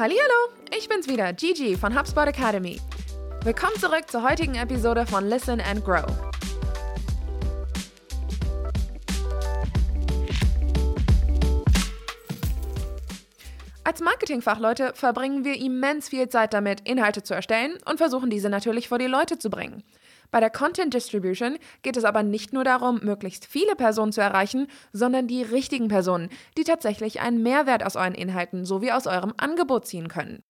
Hallo, ich bin's wieder, Gigi von HubSpot Academy. Willkommen zurück zur heutigen Episode von Listen and Grow. Als Marketingfachleute verbringen wir immens viel Zeit damit, Inhalte zu erstellen und versuchen diese natürlich vor die Leute zu bringen. Bei der Content Distribution geht es aber nicht nur darum, möglichst viele Personen zu erreichen, sondern die richtigen Personen, die tatsächlich einen Mehrwert aus euren Inhalten sowie aus eurem Angebot ziehen können.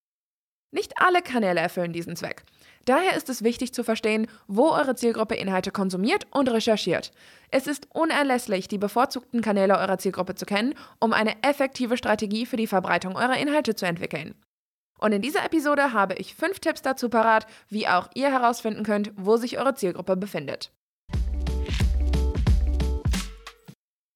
Nicht alle Kanäle erfüllen diesen Zweck. Daher ist es wichtig zu verstehen, wo eure Zielgruppe Inhalte konsumiert und recherchiert. Es ist unerlässlich, die bevorzugten Kanäle eurer Zielgruppe zu kennen, um eine effektive Strategie für die Verbreitung eurer Inhalte zu entwickeln. Und in dieser Episode habe ich fünf Tipps dazu parat, wie auch ihr herausfinden könnt, wo sich eure Zielgruppe befindet.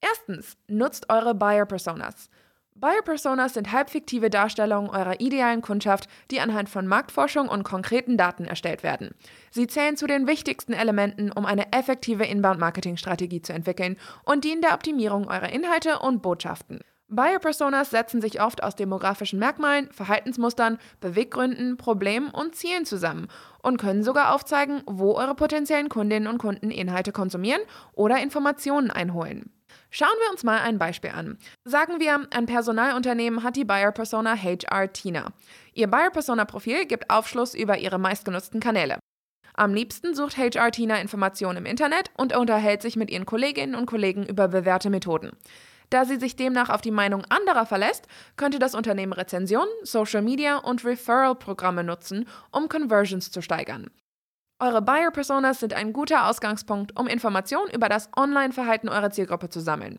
Erstens, nutzt eure Buyer Personas. Buyer Personas sind halbfiktive Darstellungen eurer idealen Kundschaft, die anhand von Marktforschung und konkreten Daten erstellt werden. Sie zählen zu den wichtigsten Elementen, um eine effektive Inbound-Marketing-Strategie zu entwickeln und dienen der Optimierung eurer Inhalte und Botschaften. Buyer-Personas setzen sich oft aus demografischen Merkmalen, Verhaltensmustern, Beweggründen, Problemen und Zielen zusammen und können sogar aufzeigen, wo eure potenziellen Kundinnen und Kunden Inhalte konsumieren oder Informationen einholen. Schauen wir uns mal ein Beispiel an. Sagen wir, ein Personalunternehmen hat die Buyer-Persona HR Tina. Ihr Buyer-Persona-Profil gibt Aufschluss über ihre meistgenutzten Kanäle. Am liebsten sucht HR Tina Informationen im Internet und unterhält sich mit ihren Kolleginnen und Kollegen über bewährte Methoden. Da sie sich demnach auf die Meinung anderer verlässt, könnte das Unternehmen Rezensionen, Social Media und Referral-Programme nutzen, um Conversions zu steigern. Eure Buyer-Personas sind ein guter Ausgangspunkt, um Informationen über das Online-Verhalten eurer Zielgruppe zu sammeln.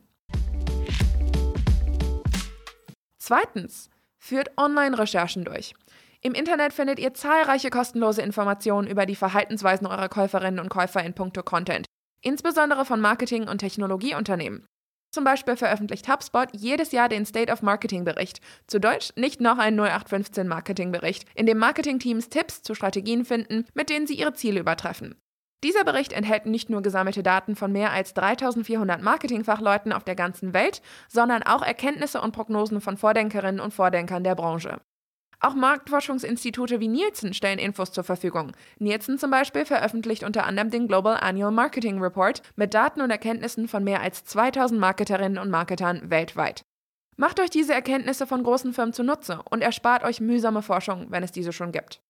Zweitens, führt Online-Recherchen durch. Im Internet findet ihr zahlreiche kostenlose Informationen über die Verhaltensweisen eurer Käuferinnen und Käufer in puncto Content, insbesondere von Marketing- und Technologieunternehmen. Zum Beispiel veröffentlicht HubSpot jedes Jahr den State of Marketing Bericht. Zu Deutsch nicht noch ein 0815 Marketing Bericht, in dem Marketingteams Tipps zu Strategien finden, mit denen sie ihre Ziele übertreffen. Dieser Bericht enthält nicht nur gesammelte Daten von mehr als 3400 Marketingfachleuten auf der ganzen Welt, sondern auch Erkenntnisse und Prognosen von Vordenkerinnen und Vordenkern der Branche. Auch Marktforschungsinstitute wie Nielsen stellen Infos zur Verfügung. Nielsen zum Beispiel veröffentlicht unter anderem den Global Annual Marketing Report mit Daten und Erkenntnissen von mehr als 2000 Marketerinnen und Marketern weltweit. Macht euch diese Erkenntnisse von großen Firmen zunutze und erspart euch mühsame Forschung, wenn es diese schon gibt.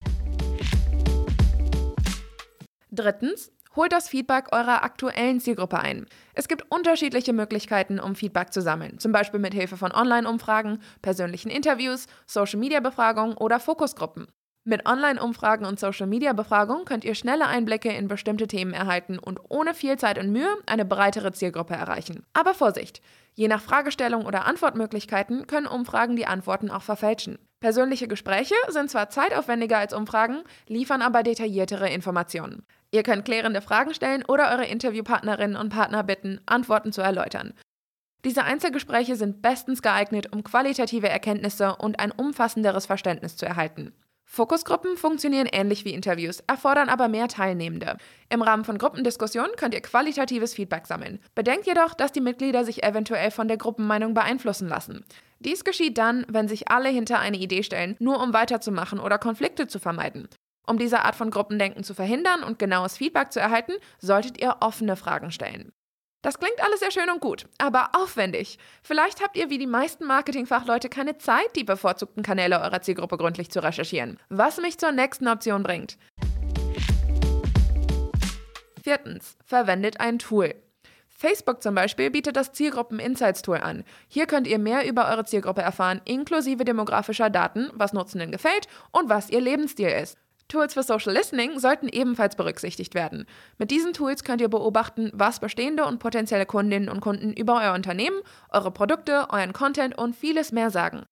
Drittens, Holt das Feedback eurer aktuellen Zielgruppe ein. Es gibt unterschiedliche Möglichkeiten, um Feedback zu sammeln, zum Beispiel mit Hilfe von Online-Umfragen, persönlichen Interviews, Social-Media-Befragungen oder Fokusgruppen. Mit Online-Umfragen und Social-Media-Befragungen könnt ihr schnelle Einblicke in bestimmte Themen erhalten und ohne viel Zeit und Mühe eine breitere Zielgruppe erreichen. Aber Vorsicht! Je nach Fragestellung oder Antwortmöglichkeiten können Umfragen die Antworten auch verfälschen. Persönliche Gespräche sind zwar zeitaufwendiger als Umfragen, liefern aber detailliertere Informationen. Ihr könnt klärende Fragen stellen oder eure Interviewpartnerinnen und Partner bitten, Antworten zu erläutern. Diese Einzelgespräche sind bestens geeignet, um qualitative Erkenntnisse und ein umfassenderes Verständnis zu erhalten. Fokusgruppen funktionieren ähnlich wie Interviews, erfordern aber mehr Teilnehmende. Im Rahmen von Gruppendiskussionen könnt ihr qualitatives Feedback sammeln. Bedenkt jedoch, dass die Mitglieder sich eventuell von der Gruppenmeinung beeinflussen lassen. Dies geschieht dann, wenn sich alle hinter eine Idee stellen, nur um weiterzumachen oder Konflikte zu vermeiden. Um diese Art von Gruppendenken zu verhindern und genaues Feedback zu erhalten, solltet ihr offene Fragen stellen. Das klingt alles sehr schön und gut, aber aufwendig. Vielleicht habt ihr wie die meisten Marketingfachleute keine Zeit, die bevorzugten Kanäle eurer Zielgruppe gründlich zu recherchieren. Was mich zur nächsten Option bringt. Viertens, verwendet ein Tool. Facebook zum Beispiel bietet das Zielgruppen Insights Tool an. Hier könnt ihr mehr über eure Zielgruppe erfahren, inklusive demografischer Daten, was Nutzenden gefällt und was ihr Lebensstil ist. Tools für Social Listening sollten ebenfalls berücksichtigt werden. Mit diesen Tools könnt ihr beobachten, was bestehende und potenzielle Kundinnen und Kunden über euer Unternehmen, eure Produkte, euren Content und vieles mehr sagen.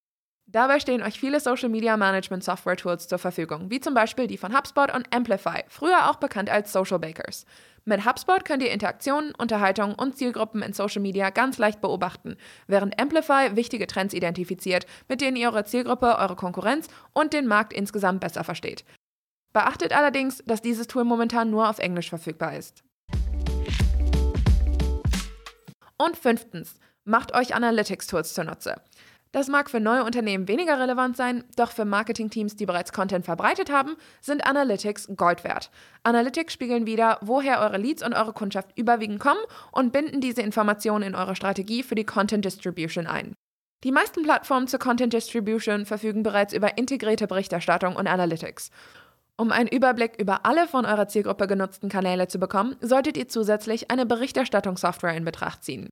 Dabei stehen euch viele Social Media Management Software Tools zur Verfügung, wie zum Beispiel die von HubSpot und Amplify, früher auch bekannt als Social Bakers. Mit HubSpot könnt ihr Interaktionen, Unterhaltung und Zielgruppen in Social Media ganz leicht beobachten, während Amplify wichtige Trends identifiziert, mit denen ihr eure Zielgruppe, eure Konkurrenz und den Markt insgesamt besser versteht. Beachtet allerdings, dass dieses Tool momentan nur auf Englisch verfügbar ist. Und fünftens, macht euch Analytics-Tools zunutze. Das mag für neue Unternehmen weniger relevant sein, doch für Marketingteams, die bereits Content verbreitet haben, sind Analytics Gold wert. Analytics spiegeln wieder, woher eure Leads und eure Kundschaft überwiegend kommen und binden diese Informationen in eure Strategie für die Content Distribution ein. Die meisten Plattformen zur Content Distribution verfügen bereits über integrierte Berichterstattung und Analytics. Um einen Überblick über alle von eurer Zielgruppe genutzten Kanäle zu bekommen, solltet ihr zusätzlich eine Berichterstattungssoftware in Betracht ziehen.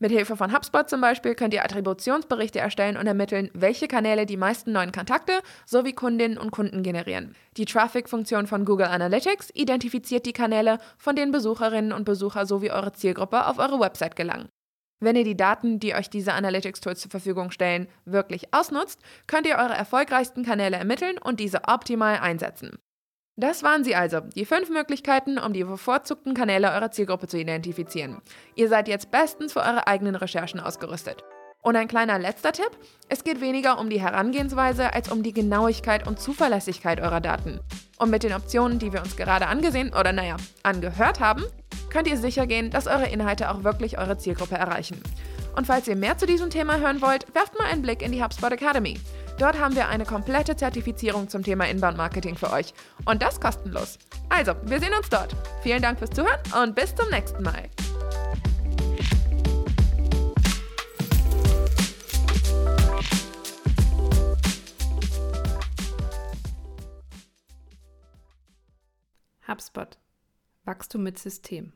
Mit Hilfe von HubSpot zum Beispiel könnt ihr Attributionsberichte erstellen und ermitteln, welche Kanäle die meisten neuen Kontakte sowie Kundinnen und Kunden generieren. Die Traffic-Funktion von Google Analytics identifiziert die Kanäle, von denen Besucherinnen und Besucher sowie eure Zielgruppe auf eure Website gelangen. Wenn ihr die Daten, die euch diese Analytics-Tools zur Verfügung stellen, wirklich ausnutzt, könnt ihr eure erfolgreichsten Kanäle ermitteln und diese optimal einsetzen. Das waren sie also, die fünf Möglichkeiten, um die bevorzugten Kanäle eurer Zielgruppe zu identifizieren. Ihr seid jetzt bestens für eure eigenen Recherchen ausgerüstet. Und ein kleiner letzter Tipp, es geht weniger um die Herangehensweise als um die Genauigkeit und Zuverlässigkeit eurer Daten. Und mit den Optionen, die wir uns gerade angesehen oder naja, angehört haben, könnt ihr sicher gehen, dass eure Inhalte auch wirklich eure Zielgruppe erreichen. Und falls ihr mehr zu diesem Thema hören wollt, werft mal einen Blick in die HubSpot Academy. Dort haben wir eine komplette Zertifizierung zum Thema Inbound-Marketing für euch. Und das kostenlos. Also, wir sehen uns dort. Vielen Dank fürs Zuhören und bis zum nächsten Mal. HubSpot. Wachstum mit System.